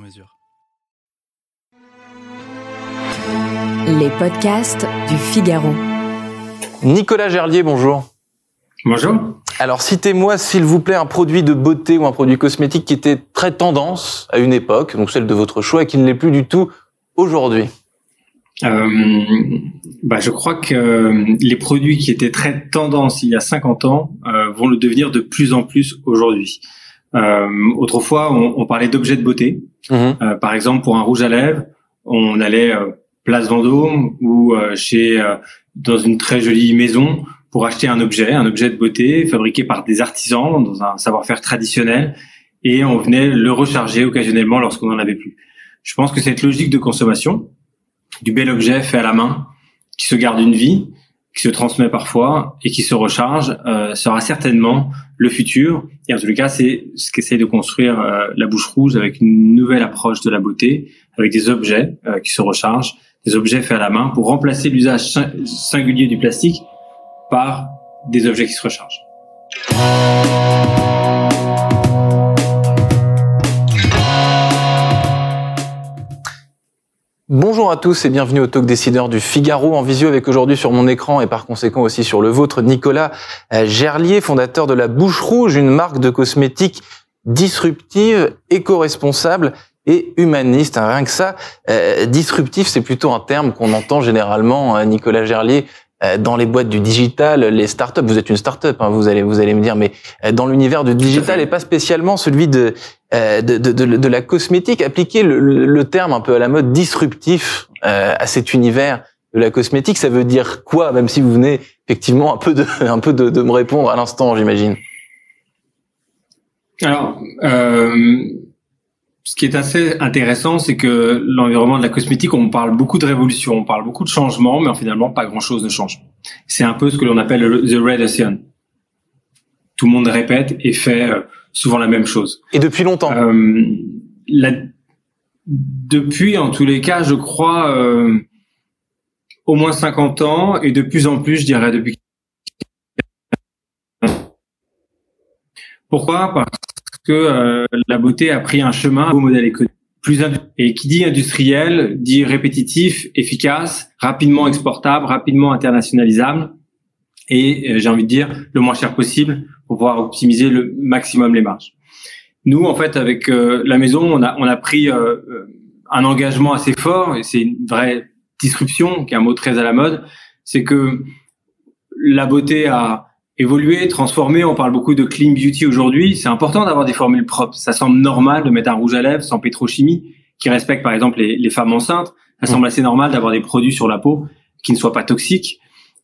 mesure. Les podcasts du Figaro. Nicolas Gerlier, bonjour. Bonjour. Alors citez-moi s'il vous plaît un produit de beauté ou un produit cosmétique qui était très tendance à une époque, donc celle de votre choix, et qui ne l'est plus du tout aujourd'hui. Euh, bah, je crois que les produits qui étaient très tendance il y a 50 ans euh, vont le devenir de plus en plus aujourd'hui. Euh, autrefois, on, on parlait d'objets de beauté. Mhm. Euh, par exemple, pour un rouge à lèvres, on allait euh, place Vendôme ou euh, chez euh, dans une très jolie maison pour acheter un objet, un objet de beauté fabriqué par des artisans dans un savoir-faire traditionnel, et on venait le recharger occasionnellement lorsqu'on n'en avait plus. Je pense que cette logique de consommation du bel objet fait à la main, qui se garde une vie, qui se transmet parfois et qui se recharge, euh, sera certainement le futur. Et en les cas, c'est ce qu'essaye de construire euh, la bouche rouge avec une nouvelle approche de la beauté, avec des objets euh, qui se rechargent, des objets faits à la main pour remplacer l'usage sin- singulier du plastique par des objets qui se rechargent. Bonjour à tous et bienvenue au Talk Décideur du Figaro en visio avec aujourd'hui sur mon écran et par conséquent aussi sur le vôtre Nicolas euh, Gerlier, fondateur de la Bouche Rouge, une marque de cosmétiques disruptive, éco-responsable et humaniste. Hein, Rien que ça, euh, disruptif, c'est plutôt un terme qu'on entend généralement, euh, Nicolas Gerlier, dans les boîtes du digital, les startups. Vous êtes une startup, hein, vous allez vous allez me dire, mais euh, dans l'univers du digital et pas spécialement celui de euh, de, de, de, de la cosmétique, appliquer le, le- le terme un peu à la mode disruptif euh, à cet univers de la cosmétique, ça veut dire quoi Même si vous venez effectivement un peu de un peu de, de me répondre à l'instant, j'imagine? Alors, euh, ce qui est assez intéressant, c'est que l'environnement de la cosmétique, on parle beaucoup de révolution, on parle beaucoup de changement, mais finalement, pas grand-chose ne change. C'est un peu ce que l'on appelle le the red ocean. Tout le monde répète et fait euh, souvent la même chose. Et depuis longtemps. Euh, la- depuis, en tous les cas, je crois, euh, au moins 50 ans, et de plus en plus, je dirais, depuis. Pourquoi? Parce euh, la beauté a pris un chemin au modèle économique. Plus et qui dit industriel dit répétitif, efficace, rapidement exportable, rapidement internationalisable, et euh, j'ai envie de dire le moins cher possible pour pouvoir optimiser le maximum les marges. Nous, en fait, avec euh, la maison, on a, on a pris un engagement assez fort, et c'est une vraie disruption, qui est un mot très à la mode, c'est que la beauté a évolué, transformé. On parle beaucoup de clean beauty aujourd'hui. C'est important d'avoir des formules propres. Ça semble normal de mettre un rouge à lèvres sans pétrochimie, qui respecte par exemple les, les femmes enceintes. Ça semble assez normal d'avoir des produits sur la peau qui ne soient pas toxiques,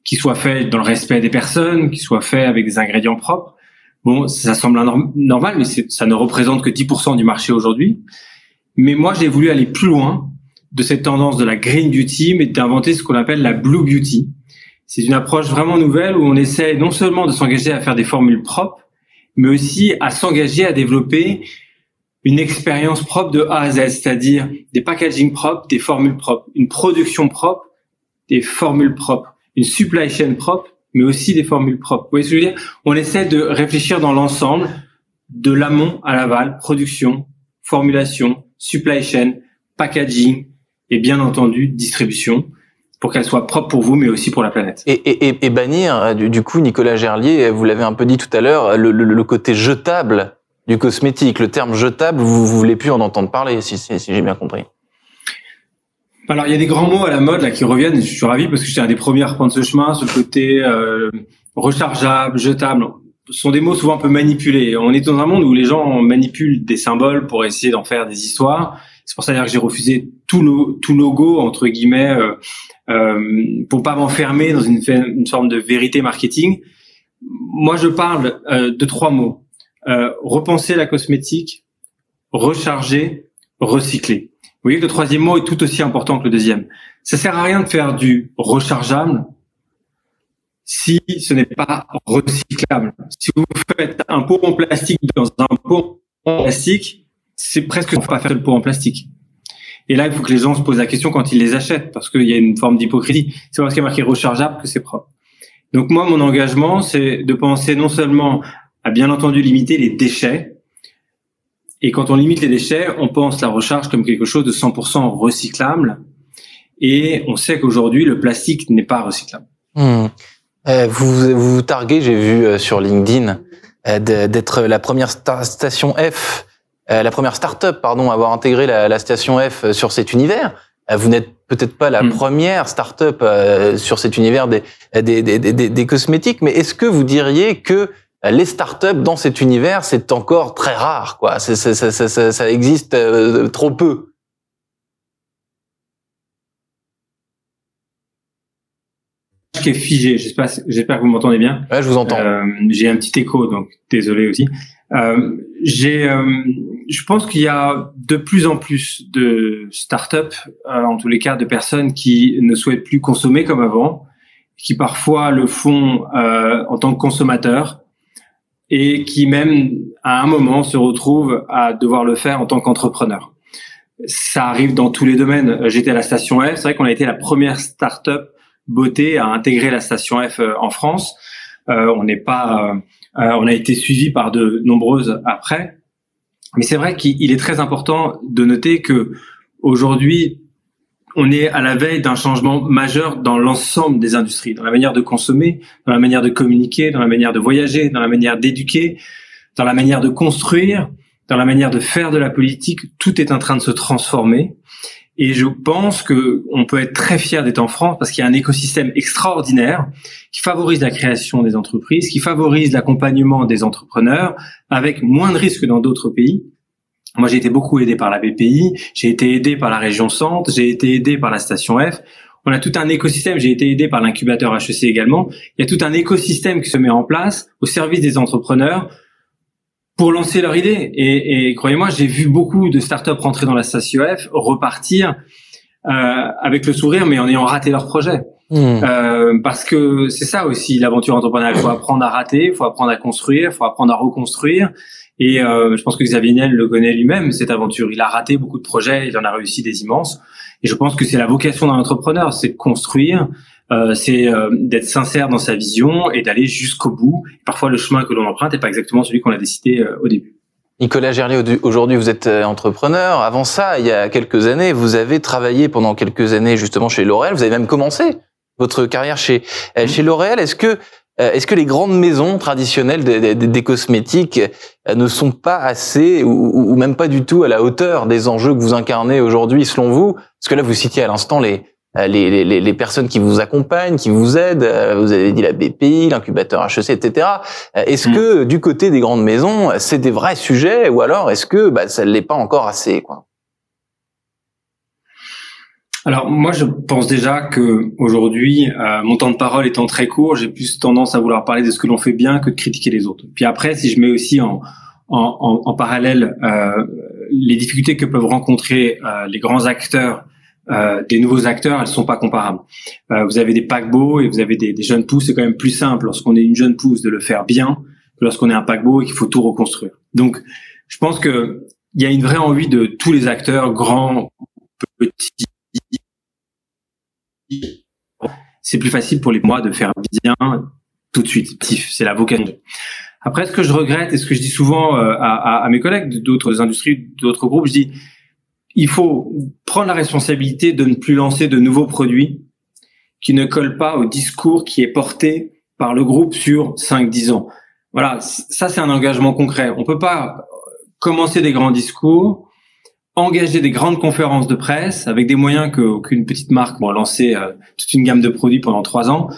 qui soient faits dans le respect des personnes, qui soient faits avec des ingrédients propres. Bon, ça semble norm- normal, mais ça ne représente que 10% du marché aujourd'hui. Mais moi, j'ai voulu aller plus loin de cette tendance de la green beauty, mais d'inventer ce qu'on appelle la blue beauty. C'est une approche vraiment nouvelle où on essaie non seulement de s'engager à faire des formules propres, mais aussi à s'engager à développer une expérience propre de A à Z, c'est-à-dire des packaging propres, des formules propres, une production propre, des formules propres, une supply chain propre, mais aussi des formules propres. Vous voyez ce que je veux dire? On essaie de réfléchir dans l'ensemble, de l'amont à l'aval, production, formulation, supply chain, packaging et bien entendu distribution pour qu'elle soit propre pour vous, mais aussi pour la planète. Et, et, et- et bannir, euh, du, du coup, Nicolas Gerlier, vous l'avez un peu dit tout à l'heure, le, le, le côté jetable du cosmétique. Le terme jetable, vous, vous voulez plus en entendre parler, si, si, si j'ai bien compris. Alors, il y a des grands mots à la mode là qui reviennent. et Je suis ravi parce que j'étais un des premiers à reprendre ce chemin, ce côté euh, rechargeable, jetable. Ce sont des mots souvent un peu manipulés. On est dans un monde où les gens manipulent des symboles pour essayer d'en faire des histoires. C'est pour ça d'ailleurs que j'ai refusé tout, lo- tout logo entre guillemets euh, euh, pour pas m'enfermer dans une, une forme de vérité marketing. Moi, je parle euh, de trois mots euh, repenser la cosmétique, recharger, recycler. Vous voyez que le troisième mot est tout aussi important que le deuxième. Ça sert à rien de faire du rechargeable si ce n'est pas recyclable. Si vous faites un pot en plastique dans un pot en plastique, c'est presque pas faire le pot en plastique. Et là, il faut que les gens se posent la question quand ils les achètent, parce qu'il y a une forme d'hypocrisie. C'est parce qu'il y a marqué rechargeable que c'est propre. Donc moi, mon engagement, c'est de penser non seulement à bien entendu limiter les déchets, et quand on limite les déchets, on pense la recharge comme quelque chose de 100% recyclable, et on sait qu'aujourd'hui, le plastique n'est pas recyclable. Euh, vous, vous targuez, j'ai vu euh, sur LinkedIn, euh, d'être la première station F, la première start-up, pardon, à avoir intégré la, la, station F sur cet univers. Vous n'êtes peut-être pas la hmm. première start-up sur cet univers des, des, des, des, des cosmétiques, mais est-ce que vous diriez que les start-up dans cet univers, c'est encore très rare, quoi? Ça, ça, ça, ça existe trop peu. qui est figé. J'espère, que vous m'entendez bien. Ouais, je vous entends. Euh, j'ai un petit écho, donc désolé aussi. Euh, j'ai, euh, je pense qu'il y a de plus en plus de start-up, euh, en tous les cas, de personnes qui ne souhaitent plus consommer comme avant, qui parfois le font euh, en tant que consommateurs et qui même à un moment se retrouvent à devoir le faire en tant qu'entrepreneur. Ça arrive dans tous les domaines. J'étais à la station F. C'est vrai qu'on a été la première start-up beauté à intégrer la station F euh, en France. Euh, on n'est pas, euh, on a été suivi par de nombreuses après. Mais c'est vrai qu'il est très important de noter que aujourd'hui, on est à la veille d'un changement majeur dans l'ensemble des industries, dans la manière de consommer, dans la manière de communiquer, dans la manière de voyager, dans la manière d'éduquer, dans la manière de construire, dans la manière de faire de la politique. Tout est en train de se transformer. Et je pense que on peut être très fier d'être en France parce qu'il y a un écosystème extraordinaire qui favorise la création des entreprises, qui favorise l'accompagnement des entrepreneurs avec moins de risques que dans d'autres pays. Moi, j'ai été beaucoup aidé par la BPI, j'ai été aidé par la région Centre, j'ai été aidé par la station F. On a tout un écosystème. J'ai été aidé par l'incubateur HEC également. Il y a tout un écosystème qui se met en place au service des entrepreneurs pour lancer leur idée. Et, et croyez-moi, j'ai vu beaucoup de startups rentrer dans la station F, repartir euh, avec le sourire, mais en ayant raté leur projet. Hmm. Euh, parce que c'est ça aussi l'aventure entrepreneuriale. Il faut apprendre à rater, il faut apprendre à construire, il faut apprendre à reconstruire. Et euh, je pense que Xavier Niel le connaît lui-même, cette aventure. Il a raté beaucoup de projets, il en a réussi des immenses. Et je pense que c'est la vocation d'un entrepreneur, c'est de construire, euh, c'est euh, d'être sincère dans sa vision et d'aller jusqu'au bout. Parfois, le chemin que l'on emprunte n'est pas exactement celui qu'on a décidé euh, au début. Nicolas Gerlier, aujourd'hui vous êtes entrepreneur. Avant ça, il y a quelques années, vous avez travaillé pendant quelques années justement chez L'Oréal. Vous avez même commencé votre carrière chez mmh. chez L'Oréal. Est-ce que est-ce que les grandes maisons traditionnelles des, des, des, cosmétiques ne sont pas assez ou, ou, même pas du tout à la hauteur des enjeux que vous incarnez aujourd'hui, selon vous? Parce que là, vous citiez à l'instant les, euh, les, les, les, personnes qui vous accompagnent, qui vous aident. Euh, vous avez dit la BPI, l'incubateur HEC, etc. Euh, est-ce mm. que du côté des grandes maisons, c'est des vrais sujets ou alors est-ce que bah, ça ne l'est pas encore assez quoi? Alors moi je pense déjà que aujourd'hui mon temps de parole étant très court, j'ai plus tendance à vouloir parler de ce que l'on fait bien que de critiquer les autres. Puis après, si je mets aussi en, en, en, parallèle les difficultés que peuvent rencontrer les grands acteurs euh, des nouveaux acteurs, elles sont pas comparables. Euh, vous avez des paquebots et vous avez des, des jeunes pousses. C'est quand même plus simple lorsqu'on est une jeune pousse de le faire bien que lorsqu'on est un paquebot et qu'il faut tout reconstruire. Donc, je pense que il y a une vraie envie de tous les acteurs, grands, petits. C'est plus facile pour les mois de faire bien tout de suite. C'est la vocation. Après, ce que je regrette et ce que je dis souvent euh, à, à mes collègues d'autres industries, d'autres groupes, je dis il faut prendre la responsabilité de ne plus lancer de nouveaux produits qui ne collent pas au discours qui est porté par le groupe sur 5-10 ans. Voilà, ça c'est un engagement concret. On peut pas commencer des grands discours, engager des grandes conférences de presse avec des moyens qu'aucune petite marque va lancer euh, toute une gamme de produits pendant trois ans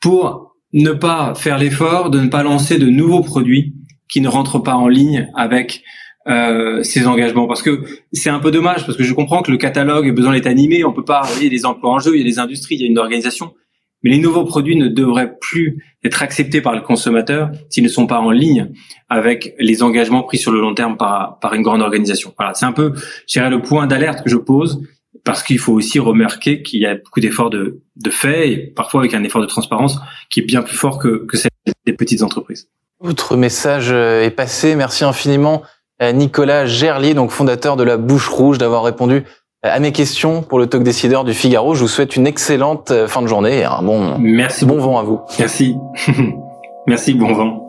pour ne pas faire l'effort de ne pas lancer de nouveaux produits qui ne rentrent pas en ligne avec euh, ces engagements parce que c'est un peu dommage parce que je comprends que le catalogue a besoin d'être animé on peut pas il y a des emplois en jeu il y a des industries il y a une organisation Mais les nouveaux produits ne devraient plus être acceptés par le consommateur s'ils ne sont pas en ligne avec les engagements pris sur le long terme par, par une grande organisation. Voilà, c'est un peu, je dirais, le point d'alerte que je pose parce qu'il faut aussi remarquer qu'il y a beaucoup d'efforts de, de fait et parfois avec un effort de transparence qui est bien plus fort que, que celle des petites entreprises. Votre message est passé. Merci infiniment Nicolas Gerlier, donc fondateur de la Bouche Rouge, d'avoir répondu euh, à mes questions pour le talk décideur du Figaro. Je vous souhaite une excellente euh, fin de journée et un bon, Merci bon vent à vous. Merci. Merci, bon vent.